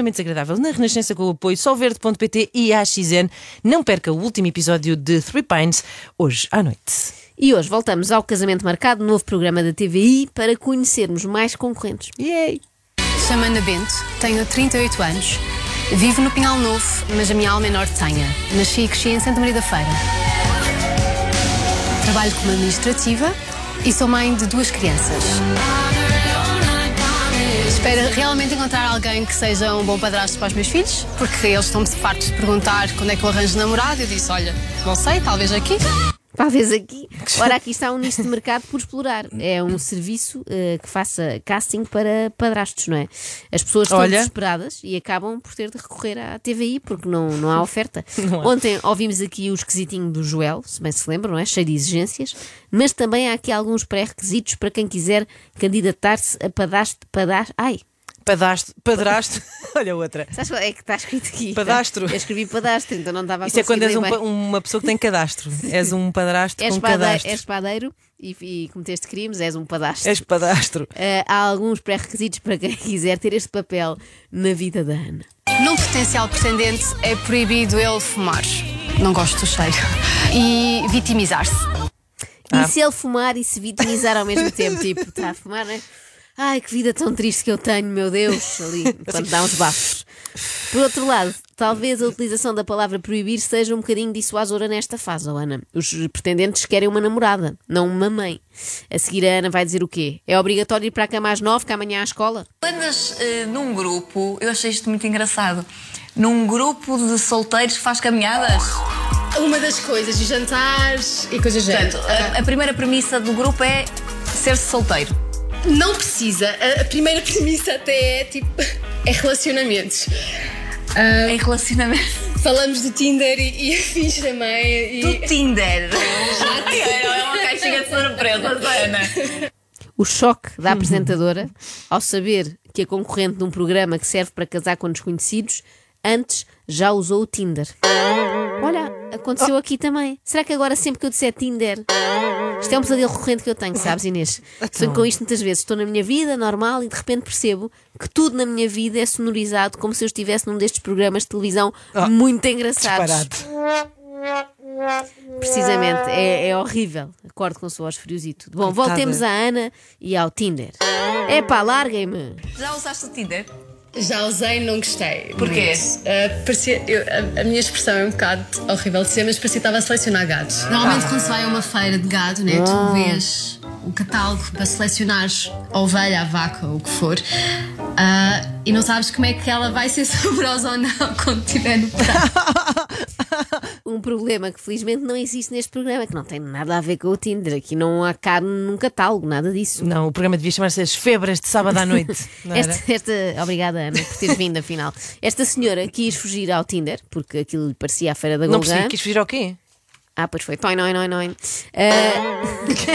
extremamente desagradável na Renascença com o apoio solverde.pt e AXN. Não perca o último episódio de Three Pines, hoje à noite. E hoje voltamos ao Casamento Marcado, novo programa da TVI, para conhecermos mais concorrentes. Yay! Chamo Ana Bento, tenho 38 anos. Vivo no Pinhal Novo, mas a minha alma é nortenha. Nasci e cresci em Santa Maria da Feira. Trabalho como administrativa e sou mãe de duas crianças. Espero realmente encontrar alguém que seja um bom padrasto para os meus filhos, porque eles estão-me fartos de perguntar quando é que eu arranjo namorado. Eu disse: olha, não sei, talvez aqui. Talvez aqui. Ora, aqui está um nicho de mercado por explorar. É um serviço eh, que faça casting para padrastos, não é? As pessoas estão Olha. desesperadas e acabam por ter de recorrer à TVI porque não, não há oferta. Não há. Ontem ouvimos aqui o esquisitinho do Joel, se bem se lembram, não é? Cheio de exigências, mas também há aqui alguns pré-requisitos para quem quiser candidatar-se a padastro. padastro ai, Padastro, padrasto, olha outra. sabes qual é que está escrito aqui? Padastro. Eu escrevi padastro, então não estava a Isso é quando és um uma pessoa que tem cadastro. És um padrasto És, com pade- cadastro. és padeiro e, e cometeste crimes, és um padastro. És padastro. Uh, há alguns pré-requisitos para quem quiser ter este papel na vida da Ana. Num potencial pretendente é proibido ele fumar. Não gosto do cheiro. E vitimizar-se. Ah. E se ele fumar e se vitimizar ao mesmo tempo? Tipo, está a fumar, não é? Ai, que vida tão triste que eu tenho, meu Deus! Ali, quando dá uns bafos. Por outro lado, talvez a utilização da palavra proibir seja um bocadinho dissuasora nesta fase, oh Ana. Os pretendentes querem uma namorada, não uma mãe. A seguir, a Ana vai dizer o quê? É obrigatório ir para a cama às nove, que amanhã há escola? Andas eh, num grupo, eu achei isto muito engraçado. Num grupo de solteiros que faz caminhadas. Uma das coisas, os jantares e coisas do Portanto, a, a primeira premissa do grupo é ser-se solteiro. Não precisa. A, a primeira premissa até é tipo. É relacionamentos. Em relacionamento. Falamos do Tinder e, e afins também. Do Tinder. é uma caixinha de surpresas, Ana. O choque da apresentadora ao saber que a concorrente de um programa que serve para casar com desconhecidos antes já usou o Tinder. Olha, aconteceu aqui também. Será que agora sempre que eu disser Tinder. Isto é um pesadelo recorrente que eu tenho, sabes, Inês? Sonho com isto muitas vezes. Estou na minha vida normal e de repente percebo que tudo na minha vida é sonorizado como se eu estivesse num destes programas de televisão muito engraçados. Disparate. Precisamente, é, é horrível. Acordo com suores frios e tudo. Bom, Coitada. voltemos à Ana e ao Tinder. Epá, larguem-me. Já usaste o Tinder? Já usei, não gostei. Porquê? Ah, parecia, eu- a, a minha expressão é um bocado horrível de dizer, mas parecia que estava a selecionar gados. Normalmente, quando se vai a uma feira de gado, né, tu vês o catálogo para selecionares a ovelha, a vaca, ou o que for, ah, e não sabes como é que ela vai ser saborosa ou não quando estiver no prato. Um problema que felizmente não existe neste programa, que não tem nada a ver com o Tinder. Aqui não há carne num catálogo, nada disso. Não, o programa devia chamar-se As Febras de Sábado à Noite. Não? Esta, esta- obrigada, Ana, por teres vindo, afinal. Esta senhora quis fugir ao Tinder, porque aquilo lhe parecia a feira da Não Golgã. percebi, quis fugir ao quê? Ah, pois foi. Noi, noi, noi. Ah,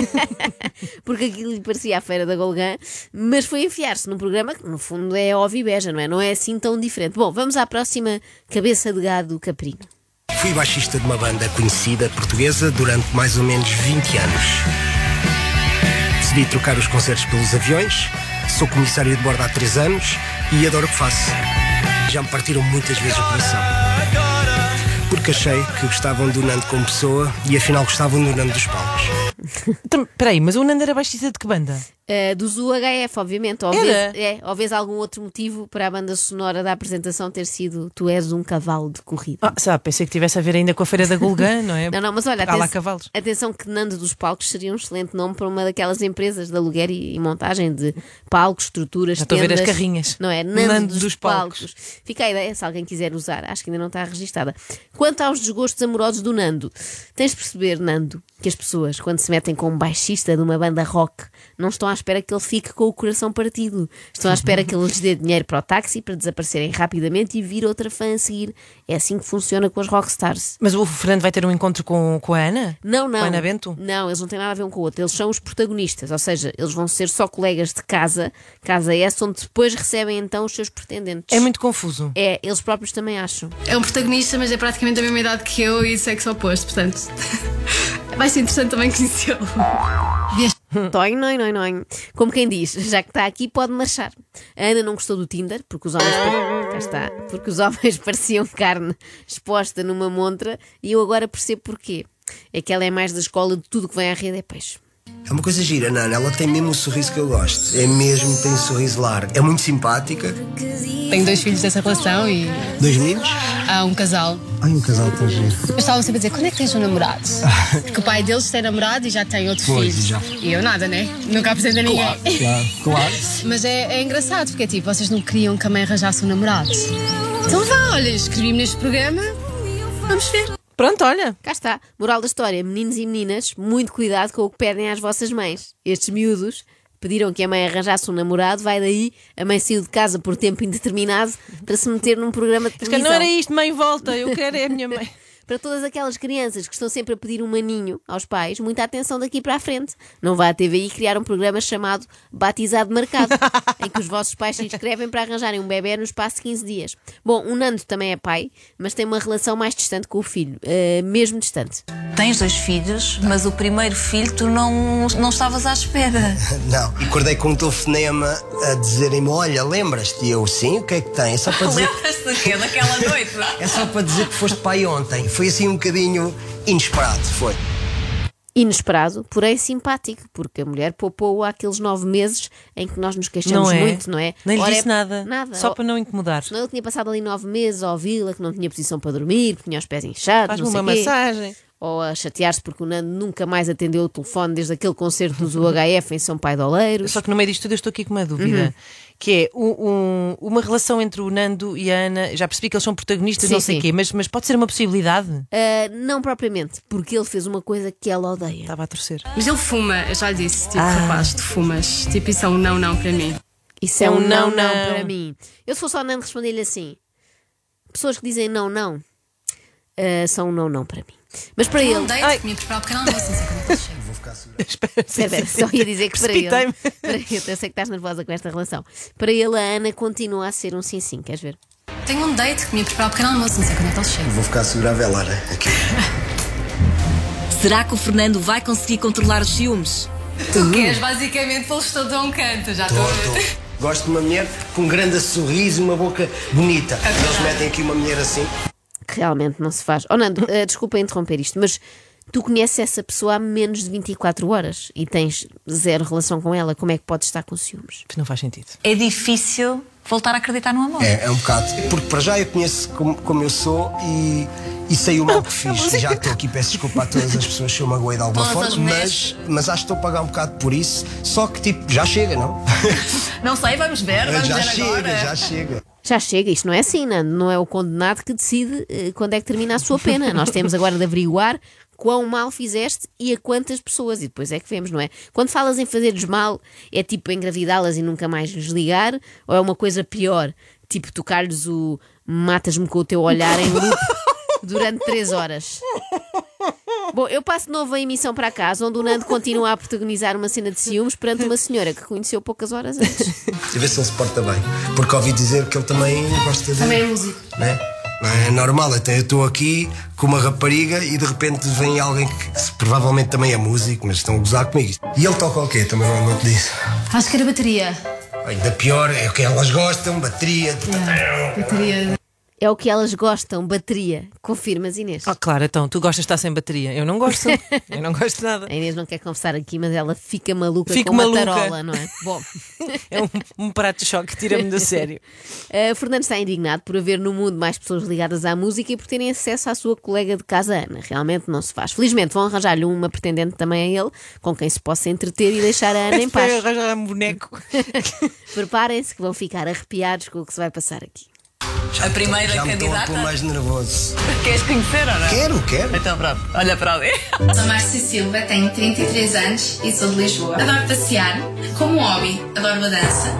porque aquilo lhe parecia a feira da Golgã, mas foi enfiar-se num programa que, no fundo, é óbvio e beja, não é? Não é assim tão diferente. Bom, vamos à próxima cabeça de gado caprino. Fui baixista de uma banda conhecida portuguesa durante mais ou menos 20 anos. Decidi trocar os concertos pelos aviões, sou comissário de bordo há 3 anos e adoro o que faço. Já me partiram muitas vezes o coração. Porque achei que gostavam do Nando como pessoa e afinal gostavam do Nando dos palcos. Então, Peraí, mas o Nando era baixista de que banda? Uh, do UHF, obviamente. Ou Era? vês, é, ou algum outro motivo para a banda sonora da apresentação ter sido Tu és um cavalo de corrida. Ah, sabe, pensei que tivesse a ver ainda com a Feira da Golgã, não é? Não, não, mas olha, lá atenção, cavalos. atenção que Nando dos Palcos seria um excelente nome para uma daquelas empresas de aluguer e, e montagem de palcos, estruturas, Já estou a ver as tendas. carrinhas. Não é? Nando, Nando dos, dos palcos. palcos. Fica a ideia, se alguém quiser usar, acho que ainda não está registada. Quanto aos desgostos amorosos do Nando, tens de perceber, Nando, que as pessoas, quando se metem com um baixista de uma banda rock, não estão à espera que ele fique com o coração partido. Estão à espera que ele lhes dê dinheiro para o táxi para desaparecerem rapidamente e vir outra fã a seguir. É assim que funciona com as rockstars. Mas o Fernando vai ter um encontro com, com a Ana? Não, não. Com a Ana Bento? Não, eles não têm nada a ver um com o outro. Eles são os protagonistas, ou seja, eles vão ser só colegas de casa, casa essa, onde depois recebem então os seus pretendentes. É muito confuso. É, eles próprios também acham. É um protagonista, mas é praticamente da mesma idade que eu e sexo oposto, portanto. Vai ser interessante também conhecê-lo. Toin, noin, noin, noin. Como quem diz, já que está aqui, pode marchar. A Ana não gostou do Tinder, porque os homens. Cá está. Porque os homens pareciam carne exposta numa montra e eu agora percebo porquê. É que ela é mais da escola de tudo que vem à rede é peixe. É uma coisa gira, Nana. Ela tem mesmo o sorriso que eu gosto. É mesmo, tem um sorriso largo. É muito simpática. Tenho dois filhos dessa relação e Dois meninos? há um casal. Ai, um casal tão giro. Eu estava sempre a dizer, quando é que tens um namorado? Porque o pai deles tem namorado e já tem outro Pois, filho. já. E eu nada, né? Nunca apresento a ninguém. Claro, claro. Mas é, é engraçado, porque é tipo, vocês não queriam que a mãe arranjasse um namorado. Então vá, olha, escrevi-me neste programa, vamos ver. Pronto, olha. Cá está. Moral da história: meninos e meninas, muito cuidado com o que pedem às vossas mães. Estes miúdos pediram que a mãe arranjasse um namorado, vai daí, a mãe saiu de casa por tempo indeterminado para se meter num programa de televisão. não era isto, mãe, volta. Eu quero é a minha mãe. Para todas aquelas crianças que estão sempre a pedir um maninho aos pais, muita atenção daqui para a frente. Não vá à TVI criar um programa chamado Batizado Marcado, em que os vossos pais se inscrevem para arranjarem um bebê no espaço de 15 dias. Bom, o Nando também é pai, mas tem uma relação mais distante com o filho, eh, mesmo distante. Tens dois filhos, mas o primeiro filho tu não, não estavas à espera. Não. Acordei com um telefonema a dizerem-me: Olha, lembras-te? E eu, sim, o que é que tem? É só para dizer, Lembras-te? Daquela noite? é só para dizer que foste pai ontem. Foi assim um bocadinho inesperado, foi. Inesperado, porém simpático, porque a mulher poupou aqueles nove meses em que nós nos queixamos Não é? muito, não é? Nem lhe Ora, disse é- nada. Nada. Só para não incomodar. Senão ele tinha passado ali nove meses a ouvi-la, que não tinha posição para dormir, que tinha os pés inchados, Faz-me uma quê. massagem. Ou a chatear-se porque o Nando nunca mais atendeu o telefone desde aquele concerto dos UHF em São Pai de Oleiros. Só que no meio disto tudo eu estou aqui com uma dúvida. Que é um- uma relação entre o Nando e a Ana. Já percebi que eles são protagonistas, Sim, não sei o quê, mas, mas pode ser uma possibilidade? Ah, não propriamente, porque ele fez uma coisa que ela odeia. Estava a torcer. Mas ele fuma, eu já lhe disse, tipo, Ah. rapaz, tu fumas. Tipo, isso é um não, não para mim. Isso é É um um não, não, para mim. Eu se fosse ao Nando responder-lhe assim: pessoas que dizem não, não, ah, são um não, não para mim. Mas para ele. Date, que me ia preparar o pequeno almoço, não sei quando ele chega. Espera, Espera, espera, só ia dizer que para ele, para ele. Eu sei que estás nervosa com esta relação. Para ele, a Ana continua a ser um sim-sim, queres ver? Tenho um date que me ia preparar o pequeno almoço, não sei quando ele chega. Vou ficar a segurar a velar aqui. Será que o Fernando vai conseguir controlar os ciúmes? Tu queres basicamente pô-los todos a um canto, já estou a ver. Gosto de uma mulher com um grande sorriso e uma boca bonita. Eles metem aqui uma mulher assim. Que realmente não se faz. Oh, Nando, ah, desculpa interromper isto, mas tu conheces essa pessoa há menos de 24 horas e tens zero relação com ela. Como é que podes estar com ciúmes? Não faz sentido. É difícil voltar a acreditar no amor. É, é um bocado. Porque para já eu conheço como, como eu sou e, e sei o mal que fiz. Já estou aqui, peço desculpa a todas as pessoas se eu magoei de alguma Todas as forma, mas, mas acho que estou a pagar um bocado por isso. Só que tipo, já chega, não? Não sei, vamos ver, vamos já ver chega, agora. já chega. Já chega, isto não é assim, Nando. Não é o condenado que decide eh, quando é que termina a sua pena. Nós temos agora de averiguar quão mal fizeste e a quantas pessoas. E depois é que vemos, não é? Quando falas em fazer-lhes mal, é tipo engravidá-las e nunca mais desligar? Ou é uma coisa pior? Tipo tocar-lhes o matas-me com o teu olhar em loop durante três horas. Bom, eu passo de novo a emissão para casa, onde o Nando continua a protagonizar uma cena de ciúmes perante uma senhora que conheceu poucas horas antes. E ver se ele se porta bem. Porque ouvi dizer que ele também gosta de. Também é músico. Não é? Não é normal, então eu estou aqui com uma rapariga e de repente vem alguém que provavelmente também é músico, mas estão a gozar comigo. E ele toca o quê? Também não, não te disse. Acho que era bateria. Ainda pior é o que elas gostam, bateria. Bateria. É o que elas gostam, bateria. Confirmas, Inês? Ah, claro, então, tu gostas de estar sem bateria. Eu não gosto. eu não gosto de nada. A Inês não quer confessar aqui, mas ela fica maluca Fico com uma maluca. tarola, não é? Bom, É um, um prato de choque, tira-me do sério. uh, Fernando está indignado por haver no mundo mais pessoas ligadas à música e por terem acesso à sua colega de casa, Ana. Realmente não se faz. Felizmente vão arranjar-lhe uma pretendente também a ele, com quem se possa entreter e deixar a Ana em paz. arranjar um boneco. Preparem-se que vão ficar arrepiados com o que se vai passar aqui. A primeira Já me estou a candidata. pôr mais nervoso. Queres conhecer ou não? Quero, quero. Então pronto, olha para ali. Sou Márcia Silva, tenho 33 anos e sou de Lisboa. Adoro passear. Como hobby, adoro a dança.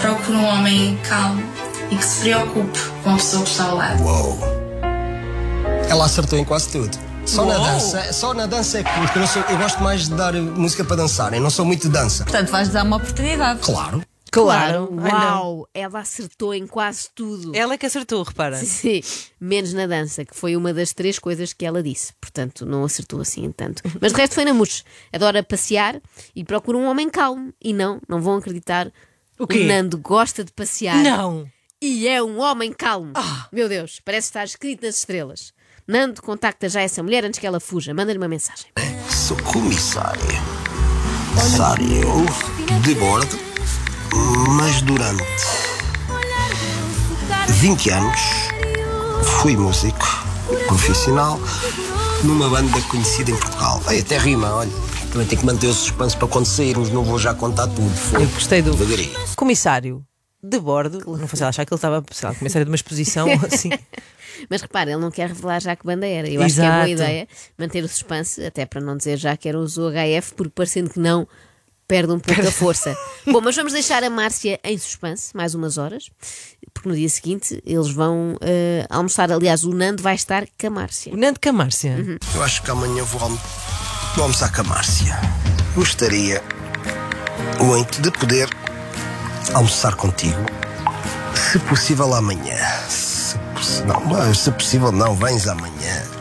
Procuro um homem calmo e que se preocupe com a pessoa que está ao lado. Uou. Ela acertou em quase tudo. Só na dança, só na dança é que porque eu, sou, eu gosto mais de dar música para dançar, eu não sou muito de dança. Portanto, vais dar uma oportunidade. Claro. Claro. Ai. Uau! Ela acertou em quase tudo. Ela é que acertou, repara. Sim, menos na dança, que foi uma das três coisas que ela disse. Portanto, não acertou assim tanto. Mas de resto foi na mousse. Adora passear e procura um homem calmo. E não, não vão acreditar. O quê? Nando gosta de passear. Não. E é um homem calmo. Ah. Meu Deus, parece estar escrito nas estrelas. Nando contacta já essa mulher antes que ela fuja. Manda-lhe uma mensagem. Sou comissário. Comissário de bordo, mas durante 20 anos fui músico profissional numa banda conhecida em Portugal. Ai, até rima, olha. Também tenho que manter o suspense para quando sairmos, não vou já contar tudo. Foi Eu gostei do devagarinho. comissário de bordo. Não fosse ela achar que ele estava, sei lá, comissário de uma exposição ou assim. Mas repara, ele não quer revelar já que banda era. Eu acho que é boa Exato. ideia manter o suspense, até para não dizer já que eram os UHF, porque parecendo que não, perde um pouco a força. Bom, mas vamos deixar a Márcia em suspense mais umas horas, porque no dia seguinte eles vão eh, almoçar. Aliás, o Nando vai estar com a Márcia. O Nando Camárcia. Uhum. Eu acho que amanhã vou, almo vou almoçar com a Márcia. Gostaria muito de poder almoçar contigo. Se possível amanhã. Se, não, se possível não, vens amanhã.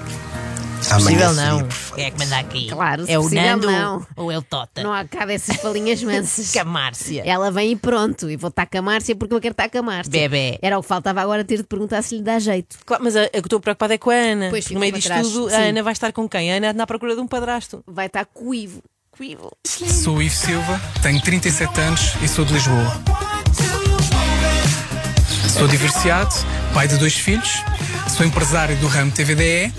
Amanhã Possível não. Quem é que manda aqui? Claro, se é o possível, Nando não. ou é o Tota? Não há cá dessas falinhas mansas. Camárcia. Ela vem e pronto, e vou estar com a Márcia porque eu quero estar com a Márcia. Bebé. Era o que faltava agora ter de perguntar se lhe dá jeito. Claro, mas a, a que estou preocupada é com a Ana. Pois, no meio disto tudo, Sim. a Ana vai estar com quem? A Ana anda à procura de um padrasto. Vai estar com o Ivo. Coivo. Sou o Ivo Silva, tenho 37 anos e sou de Lisboa. Sou divorciado, pai de dois filhos, sou empresário do ramo TVDE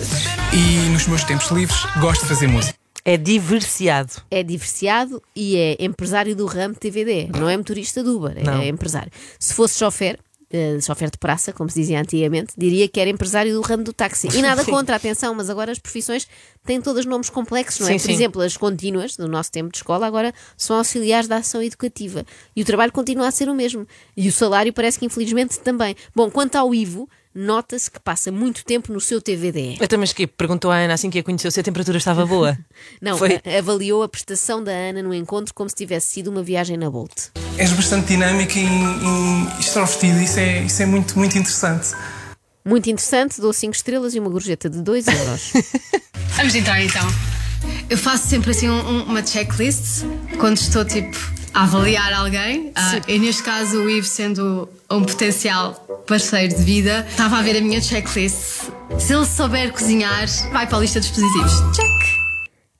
e nos meus tempos livres gosto de fazer música. É diversiado. É divorciado e é empresário do ramo TVD. Não é motorista do Uber, Não. é empresário. Se fosse chofer, eh, chofer de praça, como se dizia antigamente, diria que era empresário do ramo do táxi. E nada contra, atenção, mas agora as profissões têm todas nomes complexos, não é? Sim, Por sim. exemplo, as contínuas do nosso tempo de escola agora são auxiliares da ação educativa. E o trabalho continua a ser o mesmo. E o salário parece que infelizmente também. Bom, quanto ao Ivo, nota-se que passa muito tempo no seu TVDE. Até mas que perguntou à Ana assim que a conheceu se a temperatura estava boa. Não, Foi. avaliou a prestação da Ana no encontro como se tivesse sido uma viagem na Bolt. És bastante dinâmico e, e extrovertido, isso é, isso é muito, muito interessante. Muito interessante, dou 5 estrelas e uma gorjeta de 2 euros. Vamos entrar então. Eu faço sempre assim um- um- uma checklist quando estou tipo a avaliar alguém. Ah, e neste caso, o Ivo, sendo um potencial parceiro de vida, estava a ver a minha checklist. Se ele souber cozinhar, vai para a lista dos positivos. Check!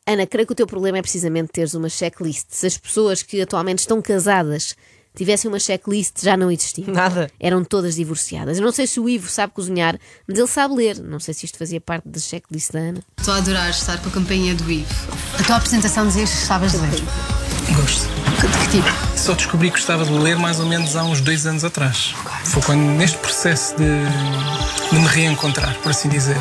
Ana, creio que o teu problema é precisamente teres uma checklist. Se as pessoas que atualmente estão casadas tivessem uma checklist, já não existiam. Nada. Eram todas divorciadas. Eu não sei se o Ivo sabe cozinhar, mas ele sabe ler. Não sei se isto fazia parte da checklist da Ana. Estou a adorar estar com a campainha do Ivo. A tua apresentação dizias que de ler. Gosto. De que tipo? Só descobri que gostava de ler mais ou menos há uns dois anos atrás. Foi quando, neste processo de, de me reencontrar, por assim dizer.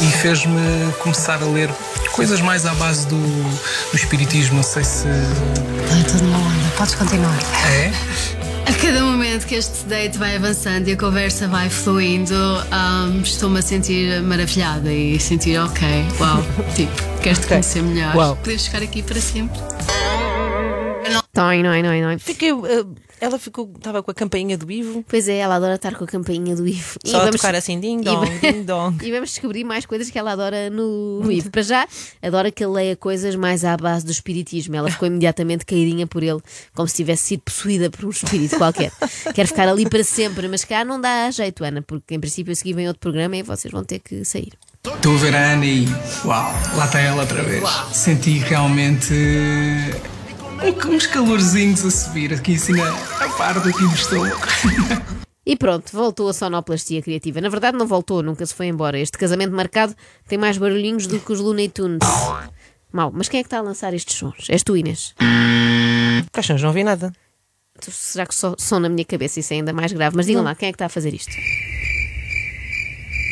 E fez-me começar a ler coisas mais à base do, do espiritismo. Não sei se. Ai, tudo numa onda. Podes continuar. É? A cada momento que este date vai avançando e a conversa vai fluindo, ahm, estou-me a sentir maravilhada e sentir, ok, uau, tipo, queres-te conhecer melhor. Uau. Podemos ficar aqui para sempre. Toi, noi, noi, noi. Fiquei, eh, ela ficou, estava com a campainha do Ivo. Pois é, ela adora estar com a campainha do Ivo. E Só a vamos- tocar assim, ding e dong, va- ding dong. E vamos descobrir mais coisas que ela adora no, no Ivo. Para já, adora que ele leia coisas mais à base do espiritismo. Ela ficou imediatamente caidinha por ele, como se tivesse sido possuída por um espírito qualquer. Quer ficar ali para sempre, mas cá não dá jeito, Ana, porque em princípio a seguir vem outro programa e vocês vão ter que sair. Estou a ver a Ana e. Uau, lá está ela outra vez. Senti realmente. Uns calorzinhos a subir aqui assim na, na parte aqui do estômago. E pronto, voltou a sonoplastia criativa. Na verdade, não voltou, nunca se foi embora. Este casamento marcado tem mais barulhinhos do que os Looney Tunes. Mal, mas quem é que está a lançar estes sons? És tu, Inês? Caixões, não vi nada. Tu- Será que só som na minha cabeça? Isso é ainda mais grave. Mas digam lá, quem é que está a fazer isto?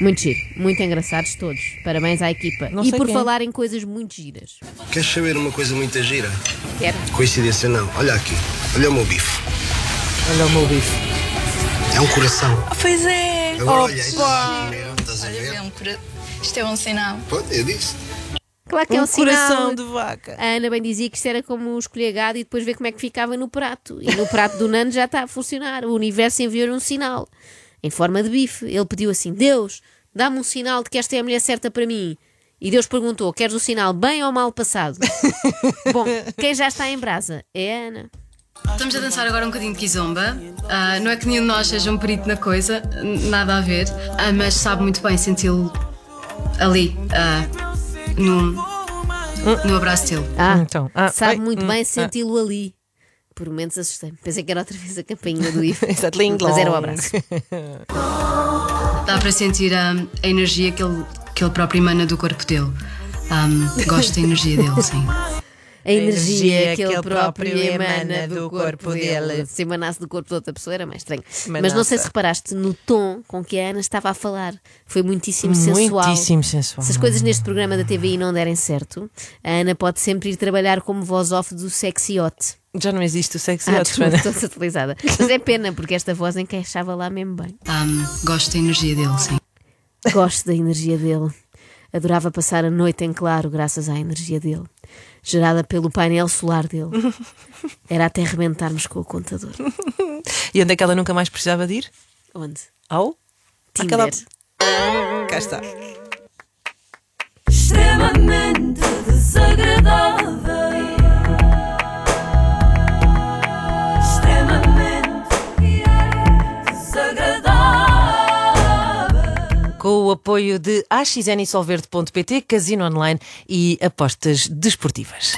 Muito giro, muito engraçados todos. Parabéns à equipa. Não e por quem. falar em coisas muito giras. Queres saber uma coisa muito gira? Quero. Coincidência não. Olha aqui. Olha o meu bife. Olha o meu bife. É um coração. Pois é. Agora olha, aí, estás a ver? Estás a Olha, ver? um Isto é um sinal. Pronto, eu disse. Claro que é um um sinal. coração de vaca. A Ana bem dizia que isto era como escolher gado e depois ver como é que ficava no prato. E no prato do Nando já está a funcionar. O universo enviou-lhe um sinal em forma de bife. Ele pediu assim: Deus, dá-me um sinal de que esta é a mulher certa para mim. E Deus perguntou: Queres o sinal bem ou mal passado? Bom, quem já está em brasa é a Ana. Estamos a dançar agora um bocadinho de kizomba. Ah, não é que nenhum de nós seja um perito na coisa, nada a ver, Ah, mas sabe muito bem senti-lo ali, ah, no, no abraço dele. Ah, Então, ah, sabe ai, muito hum, bem ah. senti-lo ali. Por momentos assustei-me. Pensei que era outra vez a campainha do IF. Exato, ling Mas era o long. abraço. Dá para sentir ah, a energia que ele, que ele próprio emana do corpo dele. Ah, gosto da energia dele, sim. A energia que ele ele próprio emana do corpo dele. dele. Se emanasse do corpo de outra pessoa era mais estranho. Mas Manassa. não sei se reparaste no tom com que a Ana estava a falar. Foi muitíssimo sensual. Muitíssimo sensual. Se as coisas neste programa da TVI não derem certo, a Ana pode sempre ir trabalhar como voz off do sexy hot. Já não existe o sexy Ah, hot, desculpa, estou desatualizada. Mas é pena, porque esta voz encaixava lá mesmo bem. Ah, gosto da energia dele, sim. Gosto da energia dele. Adorava passar a noite em claro graças à energia dele, gerada pelo painel solar dele. Era até rebentarmos com o contador. E onde é que ela nunca mais precisava de ir? Onde? Ao? Tinder. Àquela- Cá está. extremamente desagradável. O apoio de AXN e Solverde.pt, Casino Online e apostas desportivas.